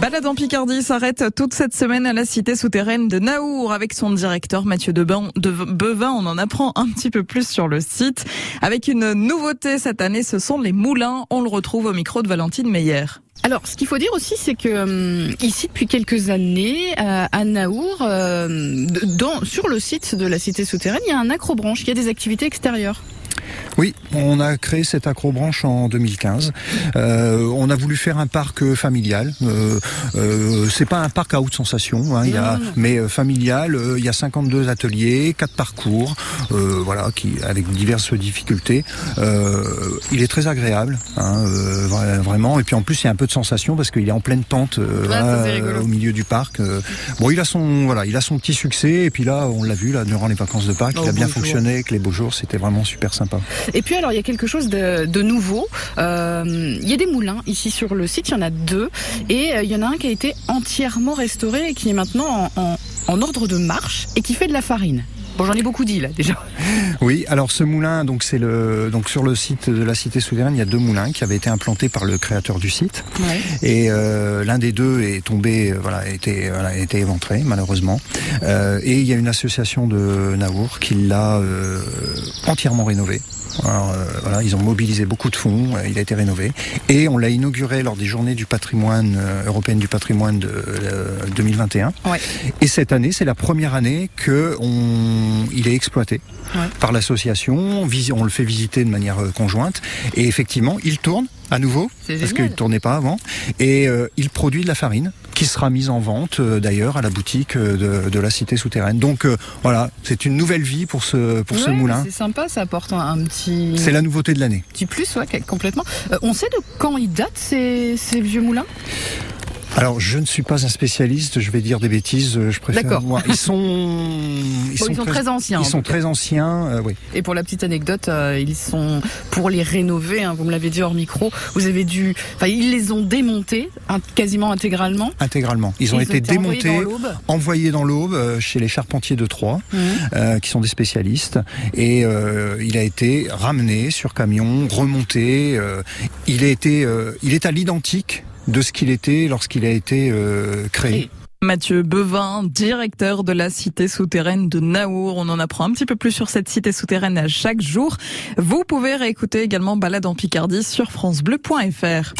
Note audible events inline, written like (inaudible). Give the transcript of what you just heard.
Balade en Picardie s'arrête toute cette semaine à la cité souterraine de Naour avec son directeur Mathieu Debin, de Bevin. On en apprend un petit peu plus sur le site. Avec une nouveauté cette année, ce sont les moulins. On le retrouve au micro de Valentine Meyer. Alors, ce qu'il faut dire aussi, c'est que euh, ici, depuis quelques années, euh, à Naour, euh, sur le site de la cité souterraine, il y a un acrobranche, il y a des activités extérieures. Oui, on a créé cette acrobranche en 2015. Euh, on a voulu faire un parc familial. Euh, euh, c'est pas un parc à haute sensation, hein, il y a, mais euh, familial. il y a 52 ateliers, quatre parcours, voilà, qui avec diverses difficultés. il est très agréable, hein, vraiment. Et puis en plus, il y a un peu de sensation parce qu'il est en pleine pente au milieu du parc. bon, il a son voilà, il a son petit succès. Et puis là, on l'a vu là durant les vacances de Pâques, il a oh, bien fonctionné avec les beaux jours. C'était vraiment super sympa. Et puis alors il y a quelque chose de, nouveau. Euh, il y a des moulins ici sur le site, il y en a deux, et euh, il y en a un qui a été entièrement restauré et qui est maintenant en, en, en ordre de marche et qui fait de la farine. Bon, j'en ai beaucoup dit là déjà. Oui, alors ce moulin, donc c'est le donc sur le site de la cité souterraine, il y a deux moulins qui avaient été implantés par le créateur du site. Ouais. Et euh, l'un des deux est tombé, euh, voilà, a été voilà, a été éventré malheureusement. Euh, et il y a une association de Naour qui l'a euh, entièrement rénové. Alors, euh, voilà, ils ont mobilisé beaucoup de fonds, euh, il a été rénové et on l'a inauguré lors des journées du patrimoine euh, européenne du patrimoine de 2021. Ouais. Et cette année, c'est la première année que on, il est exploité ouais. par l'association. On le fait visiter de manière conjointe et effectivement, il tourne à nouveau parce qu'il ne tournait pas avant et euh, il produit de la farine qui sera mise en vente euh, d'ailleurs à la boutique euh, de, de, la cité souterraine. Donc euh, voilà, c'est une nouvelle vie pour ce pour ouais, ce moulin. C'est sympa, ça apporte un, un petit. C'est la nouveauté de l'année. Petit plus, ouais, complètement. on sait de quand ils datent ces, ces vieux moulins? Alors, je ne suis pas un spécialiste, je vais dire des bêtises, je préfère. D'accord. Moi. Ils sont, (laughs) ils, bon, sont, ils sont, très, anciens. Ils sont très anciens, euh, oui. Et pour la petite anecdote, euh, ils sont pour les rénover. Hein, vous me l'avez dit hors micro. Vous avez dû, enfin, ils les ont démontés quasiment intégralement. Intégralement. Ils ont, ils été, ont été démontés, envoyés dans l'aube euh, chez les charpentiers de Troyes, mmh. euh, qui sont des spécialistes, et euh, il a été ramené sur camion, remonté. il a été, il est à l'identique de ce qu'il était lorsqu'il a été euh, créé. Mathieu Bevin, directeur de la cité souterraine de Naour. On en apprend un petit peu plus sur cette cité souterraine à chaque jour. Vous pouvez réécouter également Balade en Picardie sur francebleu.fr.